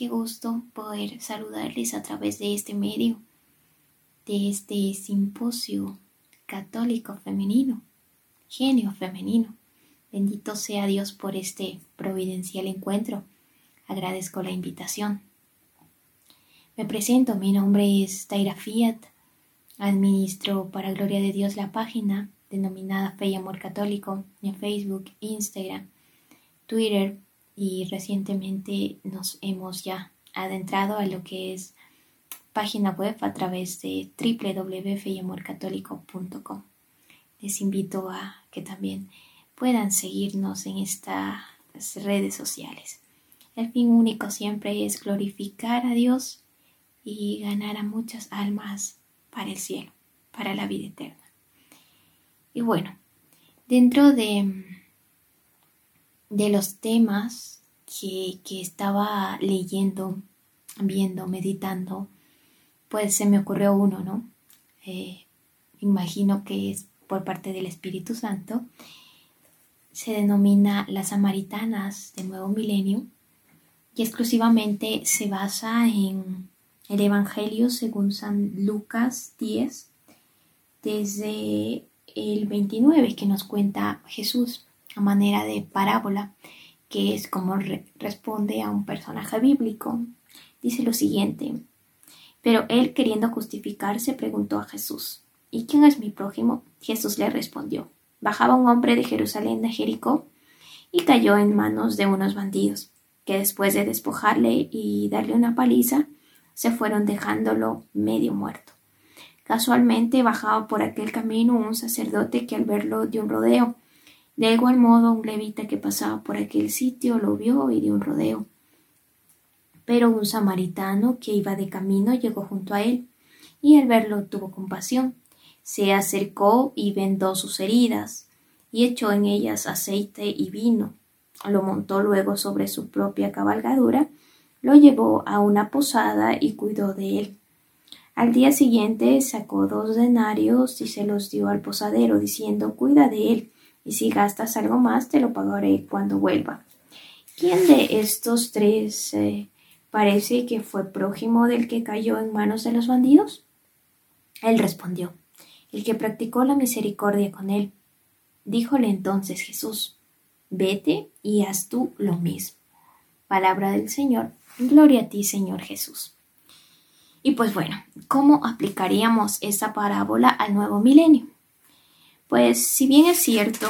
Qué gusto poder saludarles a través de este medio, de este simposio católico femenino, genio femenino. Bendito sea Dios por este providencial encuentro. Agradezco la invitación. Me presento, mi nombre es Taira Fiat. Administro para gloria de Dios la página denominada Fe y Amor Católico en Facebook, Instagram, Twitter y recientemente nos hemos ya adentrado a lo que es página web a través de www.feyamorcatólico.com. Les invito a que también puedan seguirnos en estas redes sociales. El fin único siempre es glorificar a Dios y ganar a muchas almas para el cielo, para la vida eterna. Y bueno, dentro de de los temas que, estaba leyendo, viendo, meditando, pues se me ocurrió uno, ¿no? Eh, imagino que es por parte del Espíritu Santo. Se denomina Las Samaritanas del Nuevo Milenio y exclusivamente se basa en el Evangelio según San Lucas 10, desde el 29 que nos cuenta Jesús a manera de parábola, que es como responde a un personaje bíblico. Dice lo siguiente, pero él queriendo justificarse preguntó a Jesús, ¿y quién es mi prójimo? Jesús le respondió, bajaba un hombre de Jerusalén a Jericó y cayó en manos de unos bandidos, que después de despojarle y darle una paliza, se fueron dejándolo medio muerto. Casualmente bajaba por aquel camino un sacerdote que al verlo dio un rodeo de igual modo, un levita que pasaba por aquel sitio lo vio y dio un rodeo. Pero un samaritano que iba de camino llegó junto a él, y al verlo tuvo compasión. Se acercó y vendó sus heridas, y echó en ellas aceite y vino. Lo montó luego sobre su propia cabalgadura, lo llevó a una posada y cuidó de él. Al día siguiente sacó dos denarios y se los dio al posadero, diciendo Cuida de él, y si gastas algo más te lo pagaré cuando vuelva. ¿Quién de estos tres eh, parece que fue prójimo del que cayó en manos de los bandidos? Él respondió, el que practicó la misericordia con él. Díjole entonces Jesús, vete y haz tú lo mismo. Palabra del Señor, gloria a ti Señor Jesús. Y pues bueno, ¿cómo aplicaríamos esa parábola al nuevo milenio? Pues si bien es cierto,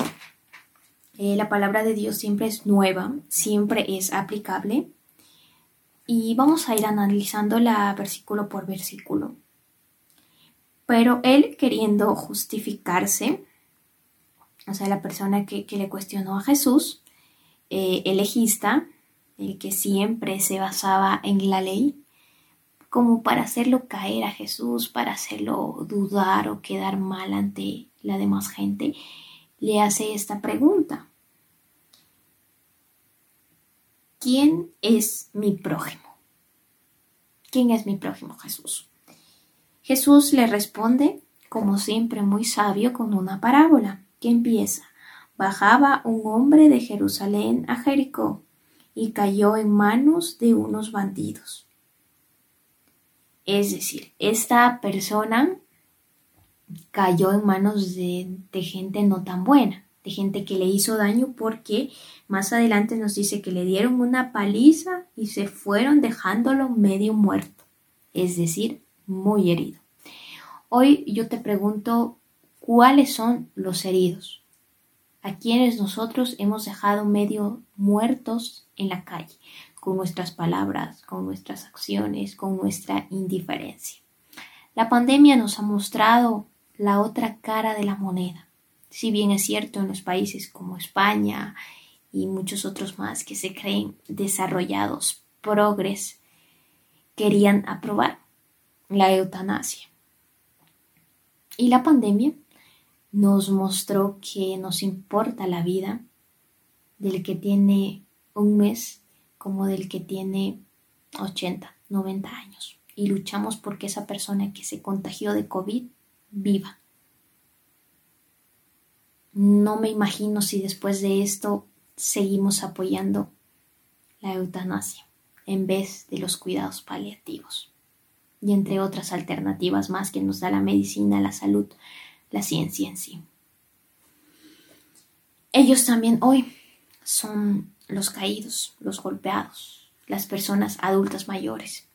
eh, la palabra de Dios siempre es nueva, siempre es aplicable, y vamos a ir analizándola versículo por versículo. Pero él queriendo justificarse, o sea, la persona que, le cuestionó a Jesús, eh, el legista, el que siempre se basaba en la ley, como para hacerlo caer a Jesús, para hacerlo dudar o quedar mal ante la demás gente, le hace esta pregunta. ¿Quién es mi prójimo? ¿Quién es mi prójimo Jesús? Jesús le responde, como siempre muy sabio, con una parábola que empieza. Bajaba un hombre de Jerusalén a Jericó y cayó en manos de unos bandidos. Es decir, esta persona cayó en manos de, gente no tan buena, de gente que le hizo daño porque más adelante nos dice que le dieron una paliza y se fueron dejándolo medio muerto, es decir, muy herido. Hoy yo te pregunto, ¿cuáles son los heridos? A quienes nosotros hemos dejado medio muertos en la calle, con nuestras palabras, con nuestras acciones, con nuestra indiferencia. La pandemia nos ha mostrado la otra cara de la moneda. Si bien es cierto en los países como España y muchos otros más que se creen desarrollados, progres, querían aprobar la eutanasia. Y la pandemia nos mostró que nos importa la vida del que tiene un mes como del que tiene 80, 90 años. Y luchamos porque esa persona que se contagió de COVID viva. No me imagino si después de esto seguimos apoyando la eutanasia en vez de los cuidados paliativos y entre otras alternativas más que nos da la medicina, la salud, la ciencia en sí. Ellos también hoy son los caídos, los golpeados, las personas adultas mayores.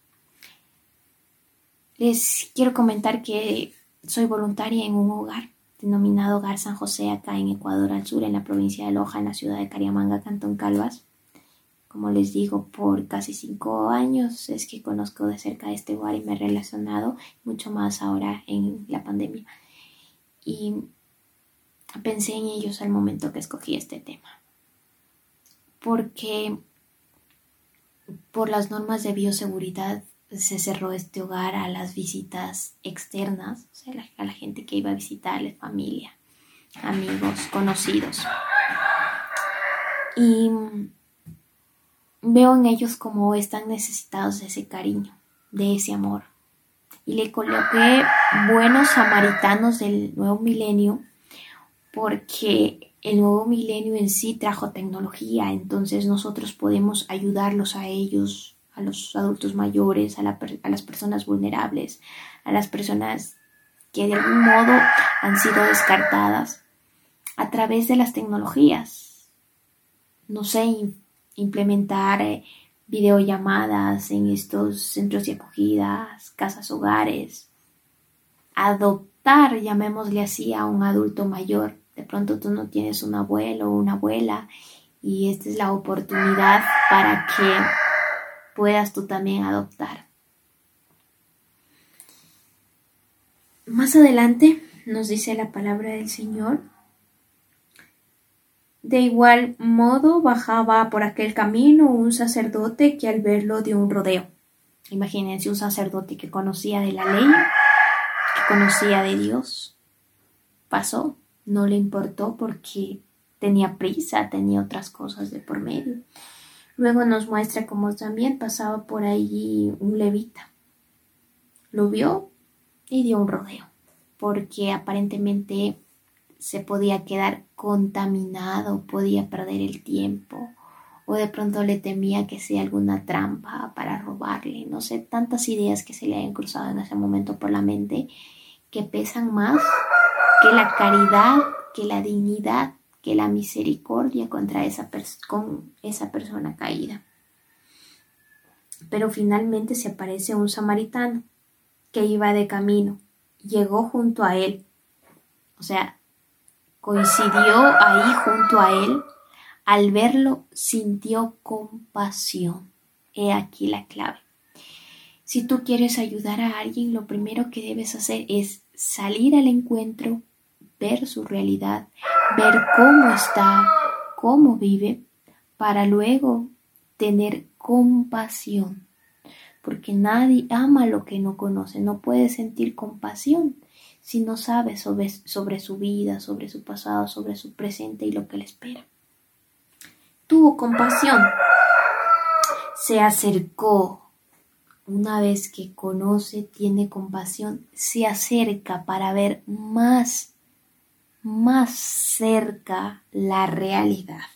Les quiero comentar que soy voluntaria en un hogar denominado Hogar San José acá en Ecuador al sur, en la provincia de Loja, en la ciudad de Cariamanga, Cantón Calvas. Como les digo, por casi cinco años es que conozco de cerca este lugar y me he relacionado mucho más ahora en la pandemia. Y pensé en ellos al momento que escogí este tema. Porque por las normas de bioseguridad se cerró este hogar a las visitas externas, o sea, a la gente que iba a visitarle, familia, amigos, conocidos. Y veo en ellos como están necesitados de ese cariño, de ese amor. Y le coloqué buenos samaritanos del nuevo milenio porque el nuevo milenio en sí trajo tecnología, entonces nosotros podemos ayudarlos a ellos, a los adultos mayores, a, las personas vulnerables, a las personas que de algún modo han sido descartadas a través de las tecnologías. No sé, implementar eh, videollamadas en estos centros de acogidas, casas hogares, adoptar, llamémosle así, a un adulto mayor de pronto tú no tienes un abuelo o una abuela y esta es la oportunidad para que puedas tú también adoptar. Más adelante nos dice la palabra del Señor. De igual modo bajaba por aquel camino un sacerdote que al verlo dio un rodeo. Imagínense un sacerdote que conocía de la ley, que conocía de Dios. Pasó no le importó porque tenía prisa, tenía otras cosas de por medio. Luego nos muestra cómo también pasaba por allí un levita. Lo vio y dio un rodeo, porque aparentemente se podía quedar contaminado, podía perder el tiempo, o de pronto le temía que sea alguna trampa para robarle, no sé, tantas ideas que se le hayan cruzado en ese momento por la mente que pesan más que la caridad, que la dignidad, que la misericordia contra esa con esa persona caída. Pero finalmente se aparece un samaritano que iba de camino, llegó junto a él, o sea, coincidió ahí junto a él, al verlo sintió compasión. He aquí la clave. Si tú quieres ayudar a alguien, lo primero que debes hacer es salir al encuentro ver su realidad, ver cómo está, cómo vive, para luego tener compasión. Porque nadie ama lo que no conoce, no puede sentir compasión si no sabe sobre, sobre su vida, sobre su pasado, sobre su presente y lo que le espera. Tuvo compasión, se acercó, una vez que conoce, tiene compasión, se acerca para ver más más cerca la realidad.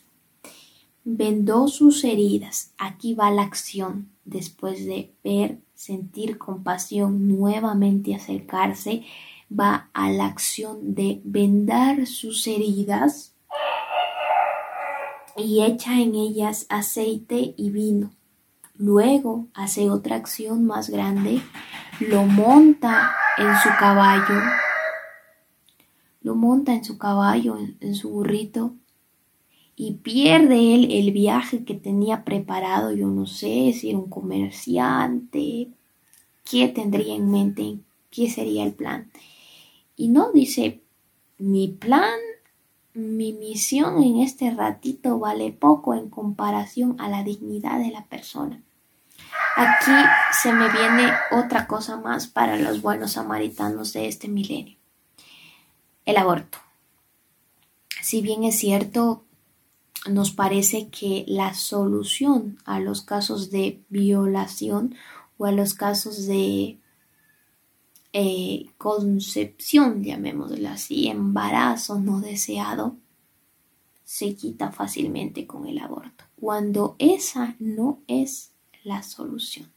Vendó sus heridas. Aquí va la acción. Después de ver, sentir compasión, nuevamente acercarse, va a la acción de vendar sus heridas y echa en ellas aceite y vino. Luego hace otra acción más grande, lo monta en su caballo lo monta en su caballo, en, su burrito, y pierde él el viaje que tenía preparado. Yo no sé si era un comerciante, qué tendría en mente, qué sería el plan. Y no dice, mi plan, mi misión en este ratito vale poco en comparación a la dignidad de la persona. Aquí se me viene otra cosa más para los buenos samaritanos de este milenio el aborto. Si bien es cierto, nos parece que la solución a los casos de violación o a los casos de eh, concepción, llamémoslo así, embarazo no deseado, se quita fácilmente con el aborto. cuando esa no es la solución.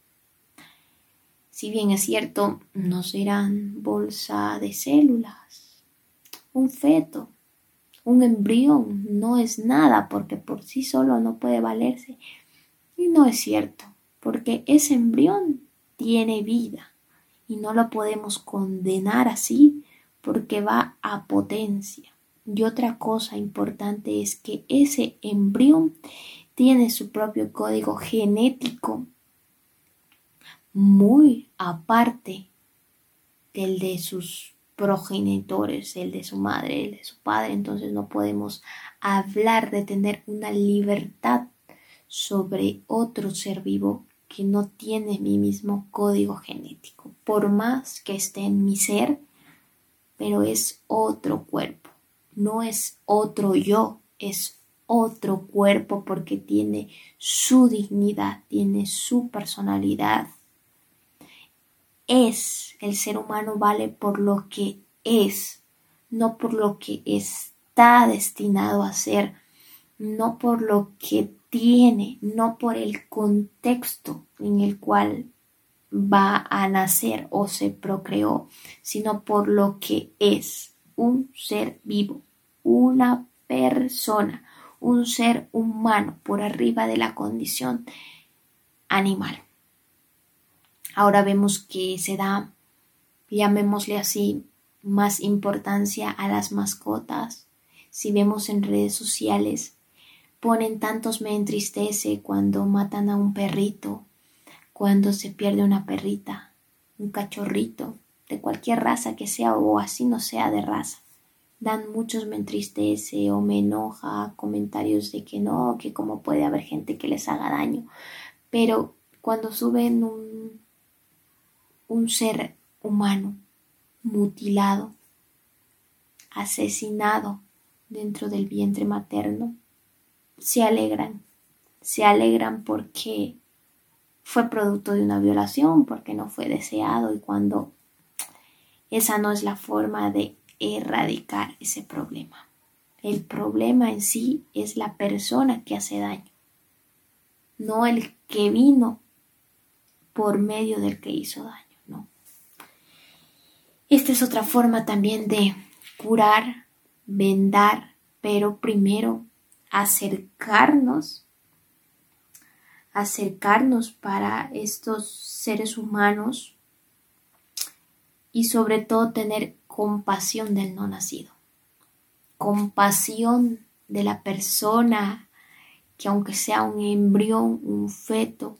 Si bien es cierto, no serán bolsa de células, un feto, un embrión no es nada porque por sí solo no puede valerse. Y no es cierto, porque ese embrión tiene vida y no lo podemos condenar así porque va a potencia. Y otra cosa importante es que ese embrión tiene su propio código genético muy aparte del de sus progenitores, el de su madre, el de su padre. Entonces no podemos hablar de tener una libertad sobre otro ser vivo que no tiene mi mismo código genético, por más que esté en mi ser, pero es otro cuerpo, no es otro yo, es otro cuerpo porque tiene su dignidad, tiene su personalidad. Es, el ser humano vale por lo que es, no por lo que está destinado a ser, no por lo que tiene, no por el contexto en el cual va a nacer o se procreó, sino por lo que es un ser vivo, una persona, un ser humano por arriba de la condición animal. Ahora vemos que se da, llamémosle así, más importancia a las mascotas. Si vemos en redes sociales ponen tantos me entristece cuando matan a un perrito, cuando se pierde una perrita, un cachorrito, de cualquier raza que sea o así no sea de raza. Dan muchos me entristece o me enoja, comentarios de que no, que cómo puede haber gente que les haga daño. Pero cuando suben un, un ser humano mutilado, asesinado dentro del vientre materno, se alegran, se alegran porque fue producto de una violación, porque no fue deseado y cuando esa no es la forma de erradicar ese problema. El problema en sí es la persona que hace daño, no el que vino por medio del que hizo daño. Esta es otra forma también de curar, vendar, pero primero acercarnos, acercarnos para estos seres humanos y sobre todo tener compasión del no nacido, compasión de la persona que aunque sea un embrión, un feto,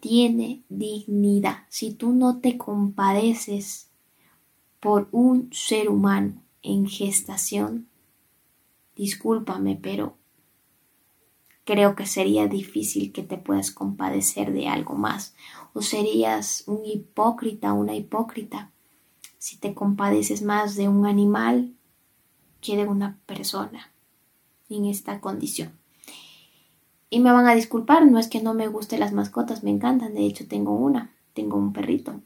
tiene dignidad. Si tú no te compadeces por un ser humano en gestación, discúlpame, pero creo que sería difícil que te puedas compadecer de algo más. O serías un hipócrita, una hipócrita, si te compadeces más de un animal que de una persona en esta condición. Y me van a disculpar, no es que no me gusten las mascotas, me encantan, de hecho tengo una, tengo un perrito.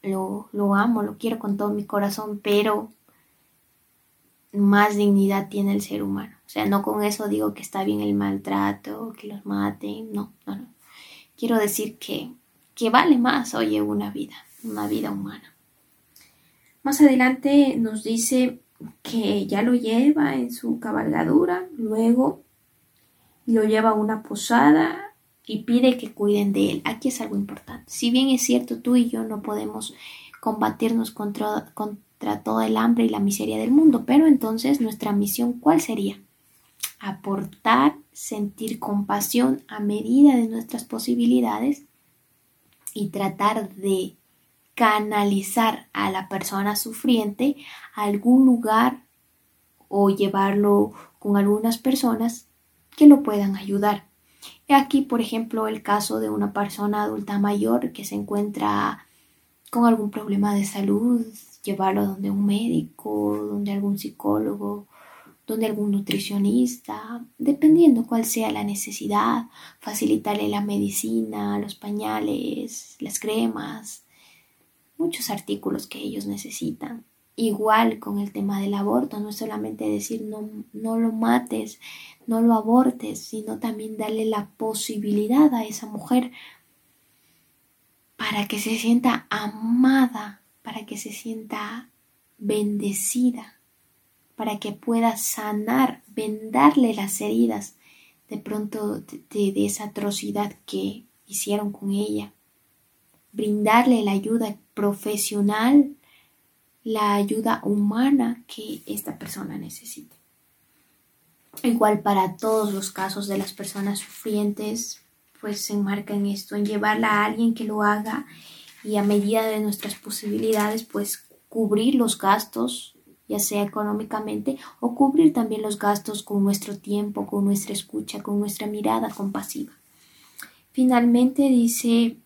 Lo, lo amo, lo quiero con todo mi corazón, pero más dignidad tiene el ser humano. O sea, no con eso digo que está bien el maltrato, que los maten, no, no, no. Quiero decir que, que vale más, oye, una vida, una vida humana. Más adelante nos dice que ya lo lleva en su cabalgadura, luego lo lleva a una posada y pide que cuiden de él. Aquí es algo importante. Si bien es cierto, tú y yo no podemos combatirnos contra, contra toda el hambre y la miseria del mundo. Pero entonces nuestra misión, ¿cuál sería? Aportar, sentir compasión a medida de nuestras posibilidades y tratar de canalizar a la persona sufriente a algún lugar o llevarlo con algunas personas que lo puedan ayudar. Aquí, por ejemplo, el caso de una persona adulta mayor que se encuentra con algún problema de salud, llevarlo donde un médico, donde algún psicólogo, donde algún nutricionista, dependiendo cuál sea la necesidad, facilitarle la medicina, los pañales, las cremas, muchos artículos que ellos necesitan. Igual con el tema del aborto, no es solamente decir no, no lo mates, no lo abortes, sino también darle la posibilidad a esa mujer para que se sienta amada, para que se sienta bendecida, para que pueda sanar, vendarle las heridas de pronto de, esa atrocidad que hicieron con ella, brindarle la ayuda profesional, la ayuda humana que esta persona necesite. Igual para todos los casos de las personas sufrientes, pues se enmarca en esto, en llevarla a alguien que lo haga y a medida de nuestras posibilidades, pues cubrir los gastos, ya sea económicamente, o cubrir también los gastos con nuestro tiempo, con nuestra escucha, con nuestra mirada compasiva. Finalmente dice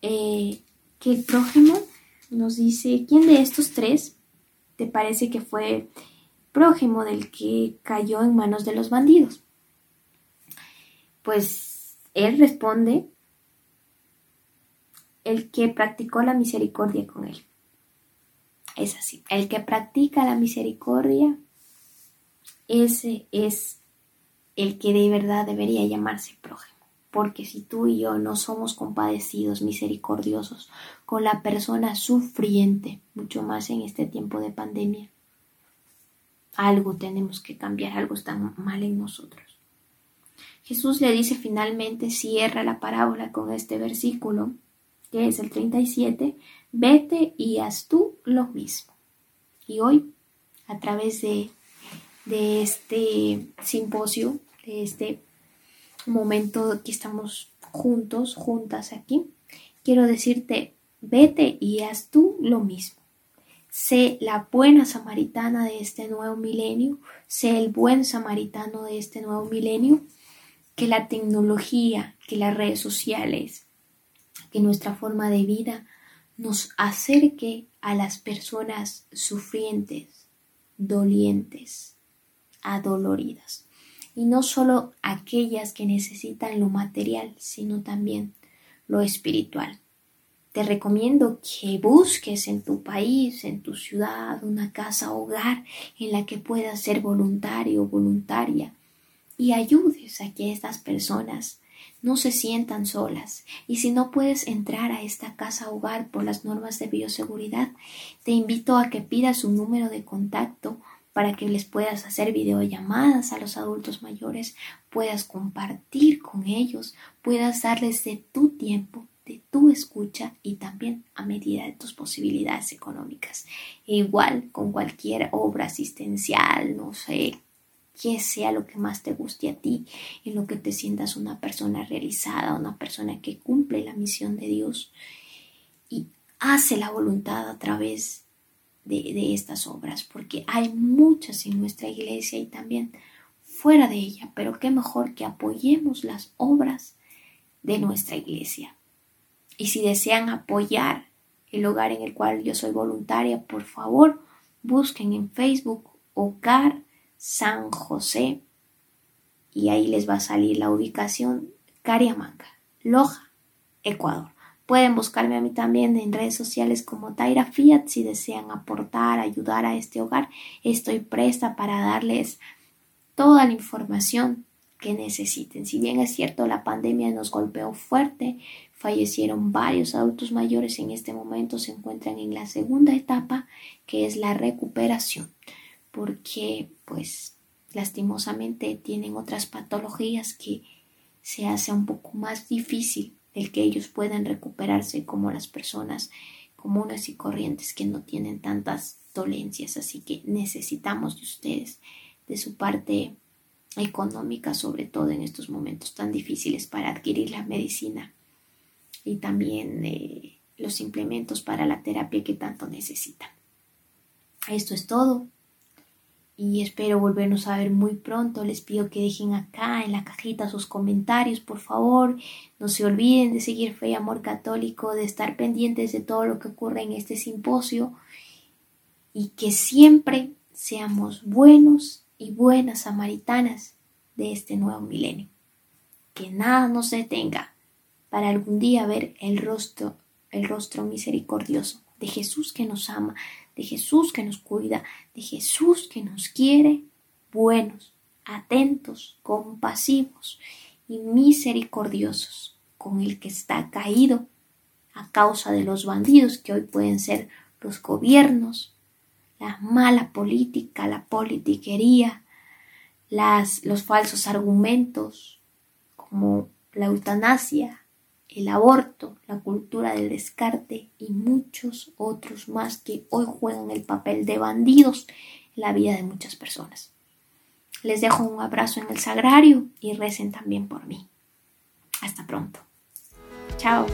eh, que el prójimo nos dice, ¿quién de estos tres te parece que fue prójimo del que cayó en manos de los bandidos? Pues él responde, el que practicó la misericordia con él. Es así, el que practica la misericordia, ese es el que de verdad debería llamarse prójimo. Porque si tú y yo no somos compadecidos, misericordiosos con la persona sufriente, mucho más en este tiempo de pandemia, algo tenemos que cambiar, algo está mal en nosotros. Jesús le dice finalmente, cierra la parábola con este versículo, que es el 37, vete y haz tú lo mismo. Y hoy, a través de, de este simposio, de este momento que estamos juntos, juntas aquí, quiero decirte, vete y haz tú lo mismo. Sé la buena samaritana de este nuevo milenio, sé el buen samaritano de este nuevo milenio, que la tecnología, que las redes sociales, que nuestra forma de vida nos acerque a las personas sufrientes, dolientes, adoloridas. Y no solo aquellas que necesitan lo material, sino también lo espiritual. Te recomiendo que busques en tu país, en tu ciudad, una casa hogar en la que puedas ser voluntario o voluntaria y ayudes a que estas personas no se sientan solas. Y si no puedes entrar a esta casa hogar por las normas de bioseguridad, te invito a que pidas un número de contacto para que les puedas hacer videollamadas a los adultos mayores, puedas compartir con ellos, puedas darles de tu tiempo de tu escucha y también a medida de tus posibilidades económicas. Igual con cualquier obra asistencial, no sé, que sea lo que más te guste a ti, en lo que te sientas una persona realizada, una persona que cumple la misión de Dios y hace la voluntad a través de, estas obras, porque hay muchas en nuestra iglesia y también fuera de ella, pero qué mejor que apoyemos las obras de nuestra iglesia. Y si desean apoyar el hogar en el cual yo soy voluntaria, por favor, busquen en Facebook Hogar San José y ahí les va a salir la ubicación Cariamanca, Loja, Ecuador. Pueden buscarme a mí también en redes sociales como Taira Fiat si desean aportar, ayudar a este hogar. Estoy presta para darles toda la información que necesiten. Si bien es cierto, la pandemia nos golpeó fuerte, fallecieron varios adultos mayores en este momento se encuentran en la segunda etapa que es la recuperación porque pues lastimosamente tienen otras patologías que se hace un poco más difícil el que ellos puedan recuperarse como las personas comunes y corrientes que no tienen tantas dolencias así que necesitamos de ustedes de su parte económica sobre todo en estos momentos tan difíciles para adquirir la medicina y también eh, los implementos para la terapia que tanto necesitan. Esto es todo y espero volvernos a ver muy pronto. Les pido que dejen acá en la cajita sus comentarios, por favor. No se olviden de seguir Fe y Amor Católico, de estar pendientes de todo lo que ocurre en este simposio y que siempre seamos buenos y buenas samaritanas de este nuevo milenio. Que nada nos detenga para algún día ver el rostro, el rostro misericordioso de Jesús que nos ama, de Jesús que nos cuida, de Jesús que nos quiere buenos, atentos, compasivos y misericordiosos con el que está caído a causa de los bandidos que hoy pueden ser los gobiernos, la mala política, la politiquería, las, los falsos argumentos como la eutanasia, el aborto, la cultura del descarte y muchos otros más que hoy juegan el papel de bandidos en la vida de muchas personas. Les dejo un abrazo en el sagrario y recen también por mí. Hasta pronto. Chao.